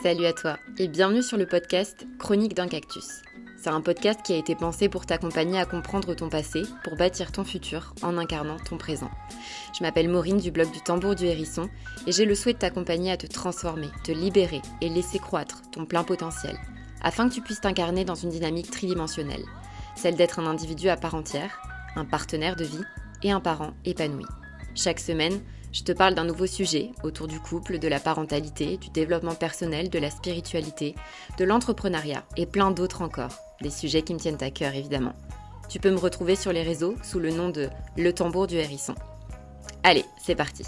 Salut à toi et bienvenue sur le podcast Chronique d'un cactus. C'est un podcast qui a été pensé pour t'accompagner à comprendre ton passé, pour bâtir ton futur en incarnant ton présent. Je m'appelle Maureen du blog du Tambour du Hérisson et j'ai le souhait de t'accompagner à te transformer, te libérer et laisser croître ton plein potentiel, afin que tu puisses t'incarner dans une dynamique tridimensionnelle, celle d'être un individu à part entière, un partenaire de vie et un parent épanoui. Chaque semaine, je te parle d'un nouveau sujet autour du couple, de la parentalité, du développement personnel, de la spiritualité, de l'entrepreneuriat et plein d'autres encore. Des sujets qui me tiennent à cœur évidemment. Tu peux me retrouver sur les réseaux sous le nom de Le tambour du hérisson. Allez, c'est parti.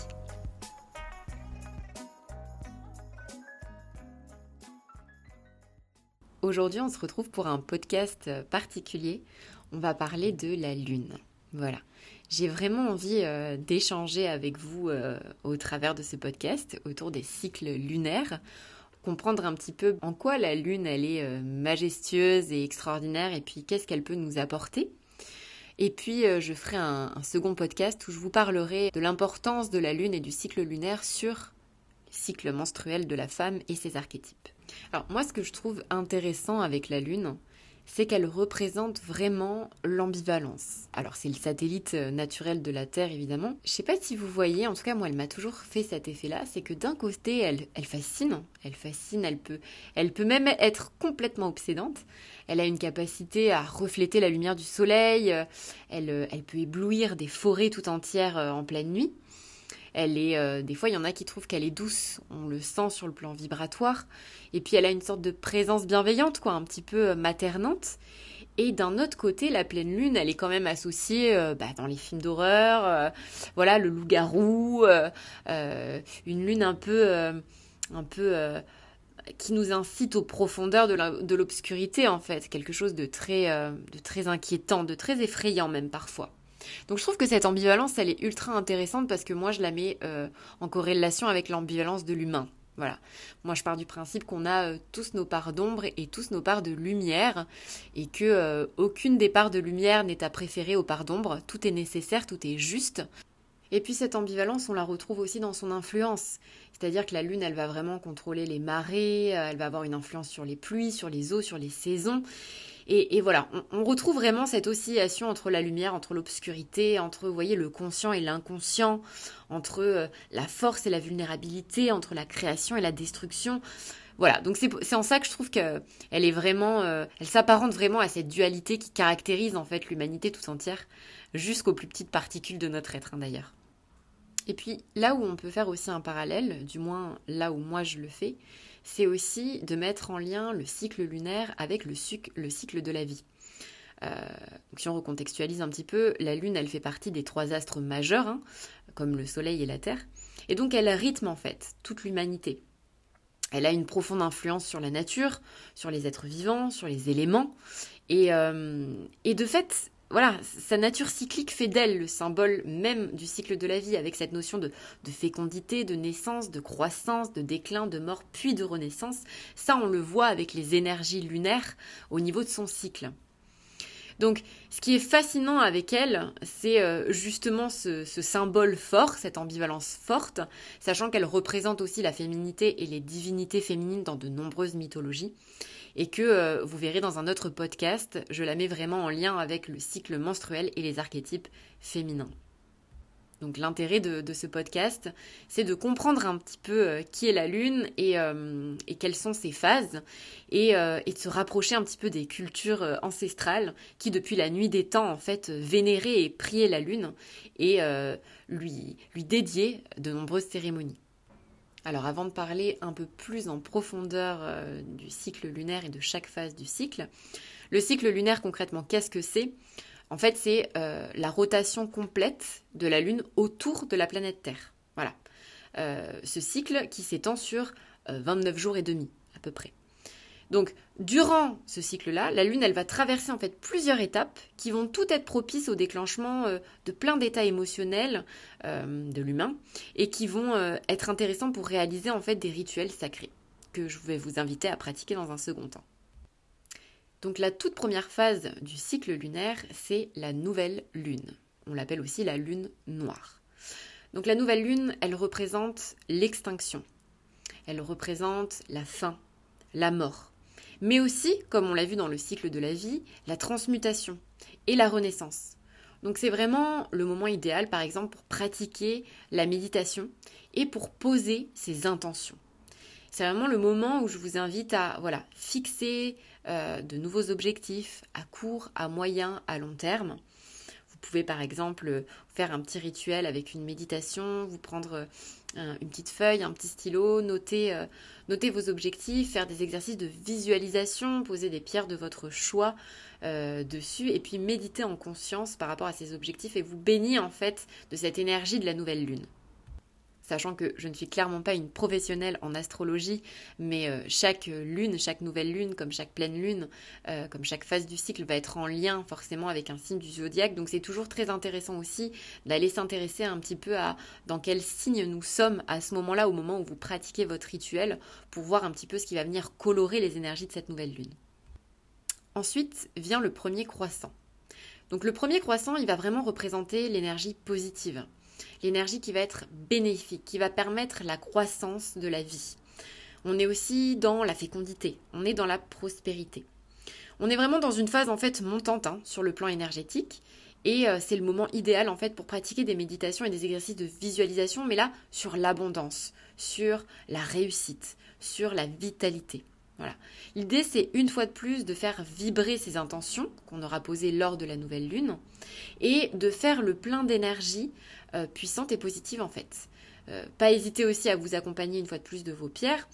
Aujourd'hui, on se retrouve pour un podcast particulier. On va parler de la Lune. Voilà j'ai vraiment envie euh, d'échanger avec vous euh, au travers de ce podcast autour des cycles lunaires, comprendre un petit peu en quoi la Lune elle est euh, majestueuse et extraordinaire et puis qu'est-ce qu'elle peut nous apporter. Et puis je ferai un, un, second podcast où je vous parlerai de l'importance de la Lune et du cycle lunaire sur le cycle menstruel de la femme et ses archétypes. Alors moi ce que je trouve intéressant avec la Lune, c'est qu'elle représente vraiment l'ambivalence. Alors c'est le satellite euh, naturel de la Terre évidemment. Je sais pas si vous voyez, en tout cas moi elle m'a toujours fait cet effet-là, c'est que d'un côté elle, elle fascine, elle fascine, elle peut, elle peut même être complètement obsédante. Elle a une capacité à refléter la lumière du soleil, euh, elle, euh, elle peut éblouir des forêts tout entières en pleine nuit. Elle est, euh, des fois, il y en a qui trouvent qu'elle est douce, on le sent sur le plan vibratoire. Et puis, elle a une sorte de présence bienveillante, quoi, un petit peu euh, maternante. Et d'un autre côté, la pleine lune, elle est quand même associée euh, bah, dans les films d'horreur, voilà, le loup-garou, une lune un peu, un peu qui nous incite aux profondeurs de l'obscurité, en fait, quelque chose de très, de très inquiétant, de très effrayant même parfois. Donc je trouve que cette ambivalence, elle est ultra intéressante parce que moi, je la mets euh, en corrélation avec l'ambivalence de l'humain. Voilà. Moi, je pars du principe qu'on a euh, tous nos parts d'ombre et tous nos parts de lumière, et que euh, aucune des parts de lumière n'est à préférer aux parts d'ombre. Tout est nécessaire, tout est juste. Et puis cette ambivalence, on la retrouve aussi dans son influence. C'est-à-dire que la Lune, elle va vraiment contrôler les marées, elle va avoir une influence sur les pluies, sur les eaux, sur les saisons. Et, voilà, on, retrouve vraiment cette oscillation entre la lumière, entre l'obscurité, entre, voyez, le conscient et l'inconscient, entre euh, la force et la vulnérabilité, entre la création et la destruction. Voilà, donc c'est en ça que je trouve qu'elle est vraiment, euh, elle s'apparente vraiment à cette dualité qui caractérise en fait l'humanité tout entière, jusqu'aux plus petites particules de notre être hein, d'ailleurs. Et puis là où on peut faire aussi un parallèle, du moins là où moi je le fais, c'est aussi de mettre en lien le cycle lunaire avec le, cycle de la vie. Euh, si on recontextualise un petit peu, la Lune, elle fait partie des trois astres majeurs, hein, comme le Soleil et la Terre, et donc elle rythme en fait toute l'humanité. Elle a une profonde influence sur la nature, sur les êtres vivants, sur les éléments, et, euh, et de fait, voilà, sa nature cyclique fait d'elle le symbole même du cycle de la vie, avec cette notion de, fécondité, de naissance, de croissance, de déclin, de mort, puis de renaissance. Ça, on le voit avec les énergies lunaires au niveau de son cycle. Donc, ce qui est fascinant avec elle, c'est euh, justement ce, symbole fort, cette ambivalence forte, sachant qu'elle représente aussi la féminité et les divinités féminines dans de nombreuses mythologies et que euh, vous verrez dans un autre podcast, je la mets vraiment en lien avec le cycle menstruel et les archétypes féminins. Donc l'intérêt de, ce podcast, c'est de comprendre un petit peu euh, qui est la Lune et, euh, quelles sont ses phases, et, de se rapprocher un petit peu des cultures ancestrales qui, depuis la nuit des temps, en fait, vénéraient et priaient la Lune et lui, lui dédiaient de nombreuses cérémonies. Alors avant de parler un peu plus en profondeur euh, du cycle lunaire et de chaque phase du cycle, le cycle lunaire concrètement, qu'est-ce que c'est? En fait, c'est euh, la rotation complète de la Lune autour de la planète Terre. Voilà. Euh, ce cycle qui s'étend sur 29 jours et demi à peu près. Donc, durant ce cycle-là, la Lune, elle va traverser en fait plusieurs étapes qui vont toutes être propices au déclenchement euh, de plein d'états émotionnels euh, de l'humain et qui vont euh, être intéressants pour réaliser en fait des rituels sacrés que je vais vous inviter à pratiquer dans un second temps. Donc, la toute première phase du cycle lunaire, c'est la nouvelle Lune. On l'appelle aussi la Lune noire. Donc, la nouvelle Lune, elle représente l'extinction elle représente la fin, la mort, mais aussi, comme on l'a vu dans le cycle de la vie, la transmutation et la renaissance. Donc c'est vraiment le moment idéal, par exemple, pour pratiquer la méditation et pour poser ses intentions. C'est vraiment le moment où je vous invite à voilà, fixer euh, de nouveaux objectifs à court, à moyen, à long terme. Vous pouvez par exemple faire un petit rituel avec une méditation, vous prendre euh, une petite feuille, un petit stylo, noter, euh, noter vos objectifs, faire des exercices de visualisation, poser des pierres de votre choix dessus et puis méditer en conscience par rapport à ces objectifs et vous bénir en fait de cette énergie de la nouvelle lune sachant que je ne suis clairement pas une professionnelle en astrologie, mais euh, chaque lune, chaque nouvelle lune, comme chaque pleine lune, euh, comme chaque phase du cycle va être en lien forcément avec un signe du zodiaque. Donc c'est toujours très intéressant aussi d'aller s'intéresser un petit peu à dans quel signe nous sommes à ce moment-là, au moment où vous pratiquez votre rituel, pour voir un petit peu ce qui va venir colorer les énergies de cette nouvelle lune. Ensuite vient le premier croissant. Donc le premier croissant, il va vraiment représenter l'énergie positive l'énergie qui va être bénéfique, qui va permettre la croissance de la vie. On est aussi dans la fécondité, on est dans la prospérité. On est vraiment dans une phase en fait montante hein, sur le plan énergétique et euh, c'est le moment idéal en fait pour pratiquer des méditations et des exercices de visualisation, mais là sur l'abondance, sur la réussite, sur la vitalité. L'idée, c'est une fois de plus de faire vibrer ces intentions qu'on aura posées lors de la nouvelle lune et de faire le plein d'énergie euh, puissante et positive en fait. Euh, pas hésiter aussi à vous accompagner une fois de plus de vos pierres.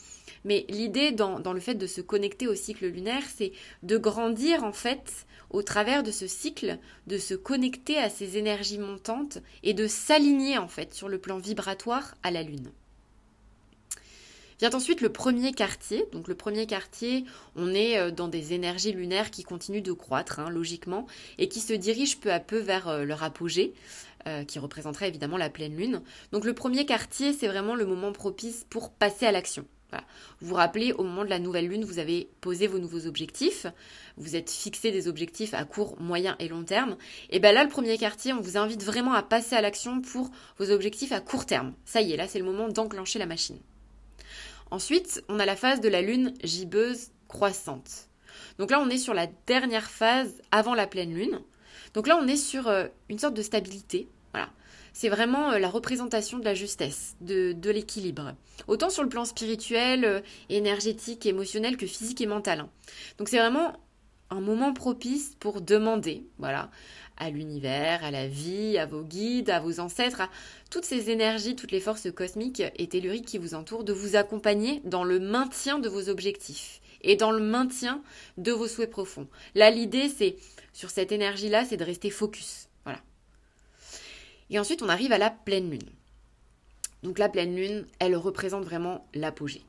Mais l'idée dans, le fait de se connecter au cycle lunaire, c'est de grandir en fait au travers de ce cycle, de se connecter à ces énergies montantes et de s'aligner en fait sur le plan vibratoire à la lune. Vient ensuite le premier quartier. Donc le premier quartier, on est euh, dans des énergies lunaires qui continuent de croître, hein, logiquement, et qui se dirigent peu à peu vers euh, leur apogée. Euh, qui représenterait évidemment la pleine lune. Donc le premier quartier, c'est vraiment le moment propice pour passer à l'action. Vous vous rappelez, au moment de la nouvelle lune, vous avez posé vos nouveaux objectifs, vous êtes fixé des objectifs à court, moyen et long terme. Et bien là, le premier quartier, on vous invite vraiment à passer à l'action pour vos objectifs à court terme. Ça y est, là, c'est le moment d'enclencher la machine. Ensuite, on a la phase de la lune gibbeuse croissante. Donc là, on est sur la dernière phase avant la pleine lune. Donc là, on est sur euh, une sorte de stabilité. Voilà. C'est vraiment euh, la représentation de la justesse, de, l'équilibre. Autant sur le plan spirituel, euh, énergétique, émotionnel que physique et mental. Hein. Donc c'est vraiment un moment propice pour demander, voilà, à l'univers, à la vie, à vos guides, à vos ancêtres, à toutes ces énergies, toutes les forces cosmiques et telluriques qui vous entourent, de vous accompagner dans le maintien de vos objectifs et dans le maintien de vos souhaits profonds. Là, l'idée, c'est, sur cette énergie-là, c'est de rester focus. Voilà. Et ensuite, on arrive à la pleine lune. Donc la pleine lune, elle représente vraiment l'apogée.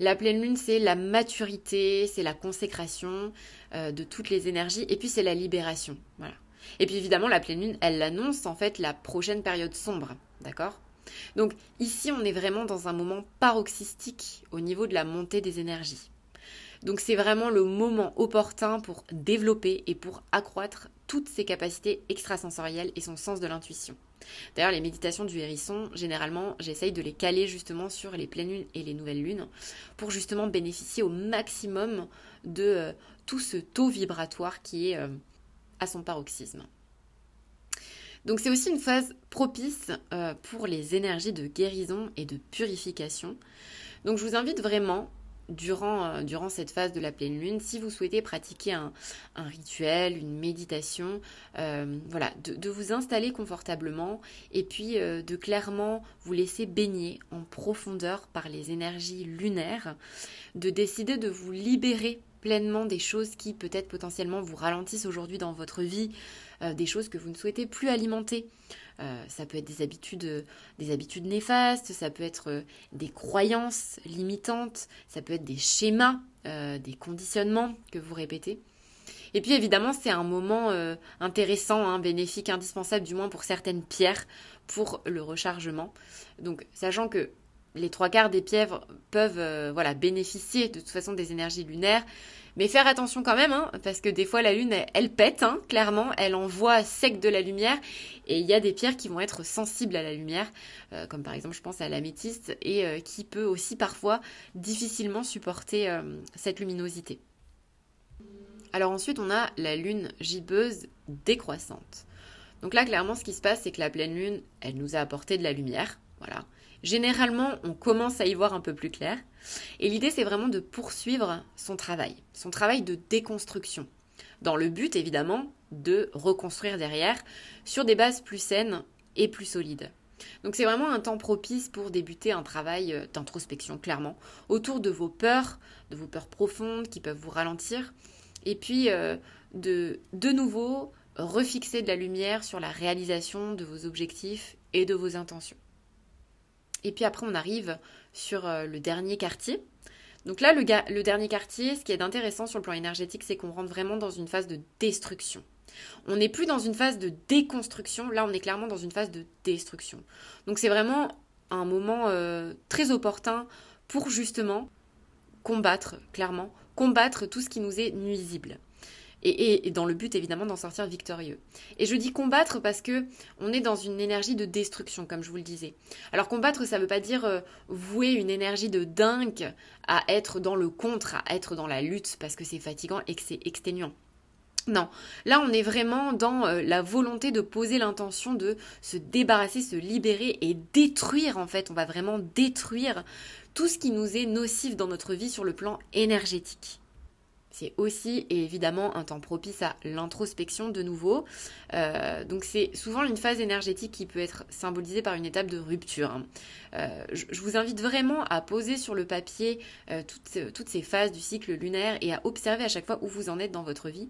La pleine lune, c'est la maturité, c'est la consécration euh, de toutes les énergies, et puis c'est la libération. Voilà. Et puis évidemment, la pleine lune, elle annonce en fait la prochaine période sombre, d'accord? Donc ici, on est vraiment dans un moment paroxystique au niveau de la montée des énergies. Donc c'est vraiment le moment opportun pour développer et pour accroître toutes ses capacités extrasensorielles et son sens de l'intuition. D'ailleurs, les méditations du hérisson, généralement, j'essaye de les caler justement sur les pleines lunes et les nouvelles lunes pour justement bénéficier au maximum de euh, tout ce taux vibratoire qui est euh, à son paroxysme. Donc c'est aussi une phase propice euh, pour les énergies de guérison et de purification. Donc je vous invite vraiment durant, euh, durant cette phase de la pleine lune, si vous souhaitez pratiquer un, rituel, une méditation, euh, voilà, de, vous installer confortablement et puis de clairement vous laisser baigner en profondeur par les énergies lunaires, de décider de vous libérer pleinement des choses qui peut-être potentiellement vous ralentissent aujourd'hui dans votre vie, euh, des choses que vous ne souhaitez plus alimenter. Euh, ça peut être des habitudes, des habitudes néfastes, ça peut être euh, des croyances limitantes, ça peut être des schémas, des conditionnements que vous répétez. Et puis évidemment, c'est un moment intéressant, hein, bénéfique, indispensable, du moins pour certaines pierres, pour le rechargement. Donc, sachant que les trois quarts des pieuvres peuvent euh, voilà, bénéficier de toute façon des énergies lunaires. Mais faire attention quand même, hein, parce que des fois la lune, elle, pète, hein, clairement, elle envoie sec de la lumière, et il y a des pierres qui vont être sensibles à la lumière, euh, comme par exemple je pense à l'améthyste, et euh, qui peut aussi parfois difficilement supporter cette luminosité. Alors ensuite, on a la lune gibbeuse décroissante. Donc là, clairement, ce qui se passe, c'est que la pleine lune, elle nous a apporté de la lumière, voilà. Généralement, on commence à y voir un peu plus clair. Et l'idée, c'est vraiment de poursuivre son travail, son travail de déconstruction, dans le but, évidemment, de reconstruire derrière sur des bases plus saines et plus solides. Donc c'est vraiment un temps propice pour débuter un travail euh, d'introspection, clairement, autour de vos peurs, de vos peurs profondes qui peuvent vous ralentir, et puis euh, de de nouveau refixer de la lumière sur la réalisation de vos objectifs et de vos intentions. Et puis après, on arrive sur euh, le dernier quartier. Donc là, le, dernier quartier, ce qui est intéressant sur le plan énergétique, c'est qu'on rentre vraiment dans une phase de destruction. On n'est plus dans une phase de déconstruction, là on est clairement dans une phase de destruction. Donc c'est vraiment un moment euh, très opportun pour justement combattre, clairement, combattre tout ce qui nous est nuisible et, dans le but évidemment d'en sortir victorieux. Et je dis combattre parce que on est dans une énergie de destruction, comme je vous le disais. Alors combattre, ça ne veut pas dire euh, vouer une énergie de dingue à être dans le contre, à être dans la lutte, parce que c'est fatigant et que c'est exténuant. Non, là on est vraiment dans euh, la volonté de poser l'intention de se débarrasser, se libérer et détruire en fait, on va vraiment détruire tout ce qui nous est nocif dans notre vie sur le plan énergétique. C'est aussi évidemment un temps propice à l'introspection de nouveau. Euh, donc c'est souvent une phase énergétique qui peut être symbolisée par une étape de rupture. Hein. Euh, je, vous invite vraiment à poser sur le papier euh, toutes, ces phases du cycle lunaire et à observer à chaque fois où vous en êtes dans votre vie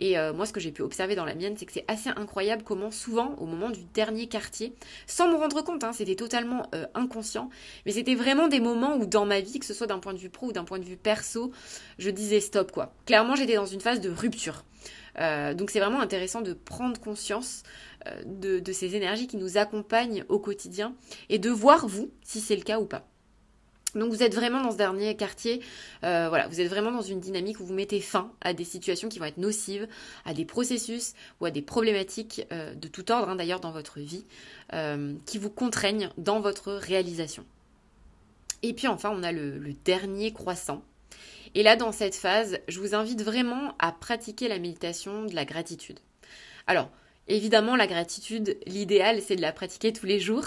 et moi, ce que j'ai pu observer dans la mienne, c'est que c'est assez incroyable comment souvent, au moment du dernier quartier, sans me rendre compte, hein, c'était totalement inconscient, mais c'était vraiment des moments où dans ma vie, que ce soit d'un point de vue pro ou d'un point de vue perso, je disais stop. Clairement, j'étais dans une phase de rupture. Euh, donc c'est vraiment intéressant de prendre conscience de, de ces énergies qui nous accompagnent au quotidien et de voir vous si c'est le cas ou pas. Donc vous êtes vraiment dans ce dernier quartier, euh, voilà, vous êtes vraiment dans une dynamique où vous mettez fin à des situations qui vont être nocives, à des processus ou à des problématiques euh, de tout ordre hein, d'ailleurs dans votre vie, euh, qui vous contraignent dans votre réalisation. Et puis enfin, on a le dernier croissant. Et là, dans cette phase, je vous invite vraiment à pratiquer la méditation de la gratitude. Alors, Évidemment, la gratitude, l'idéal, c'est de la pratiquer tous les jours,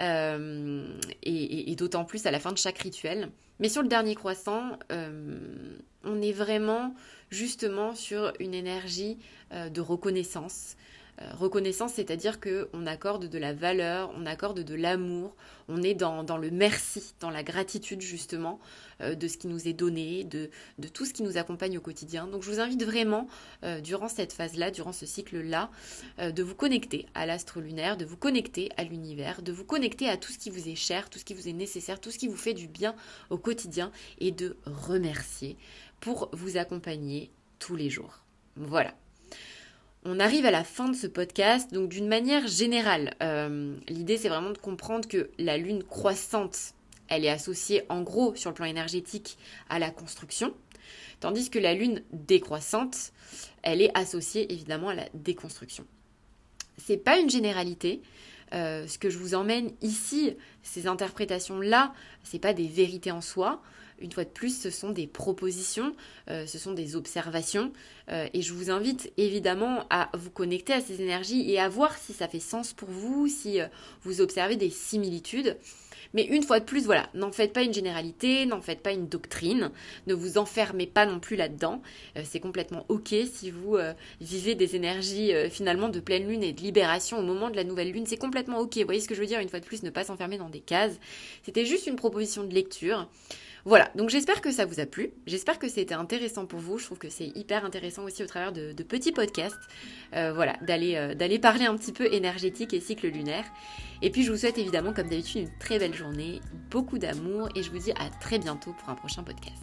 euh, et, d'autant plus à la fin de chaque rituel. Mais sur le dernier croissant, euh, on est vraiment justement sur une énergie euh, de reconnaissance, reconnaissance, c'est-à-dire qu'on accorde de la valeur, on accorde de l'amour, on est dans, le merci, dans la gratitude justement euh, de ce qui nous est donné, de, tout ce qui nous accompagne au quotidien. Donc je vous invite vraiment, euh, durant cette phase-là, durant ce cycle-là, de vous connecter à l'astre lunaire, de vous connecter à l'univers, de vous connecter à tout ce qui vous est cher, tout ce qui vous est nécessaire, tout ce qui vous fait du bien au quotidien et de remercier pour vous accompagner tous les jours. Voilà. On arrive à la fin de ce podcast, donc d'une manière générale, euh, l'idée c'est vraiment de comprendre que la lune croissante, elle est associée en gros sur le plan énergétique à la construction, tandis que la lune décroissante, elle est associée évidemment à la déconstruction. C'est pas une généralité. Euh, ce que je vous emmène ici, ces interprétations-là, c'est pas des vérités en soi une fois de plus, ce sont des propositions, euh, ce sont des observations, euh, et je vous invite évidemment à vous connecter à ces énergies et à voir si ça fait sens pour vous, si euh, vous observez des similitudes. Mais une fois de plus, voilà, n'en faites pas une généralité, n'en faites pas une doctrine, ne vous enfermez pas non plus là-dedans. c'est complètement ok si vous vivez des énergies finalement de pleine lune et de libération au moment de la nouvelle lune, c'est complètement ok. Vous voyez ce que je veux dire? Une fois de plus, ne pas s'enfermer dans des cases. C'était juste une proposition de lecture. Voilà, donc j'espère que ça vous a plu, j'espère que c'était intéressant pour vous, je trouve que c'est hyper intéressant aussi au travers de, petits podcasts, euh, voilà, d'aller euh, d'aller parler un petit peu énergétique et cycle lunaire. Et puis je vous souhaite évidemment comme d'habitude une très belle journée, beaucoup d'amour et je vous dis à très bientôt pour un prochain podcast.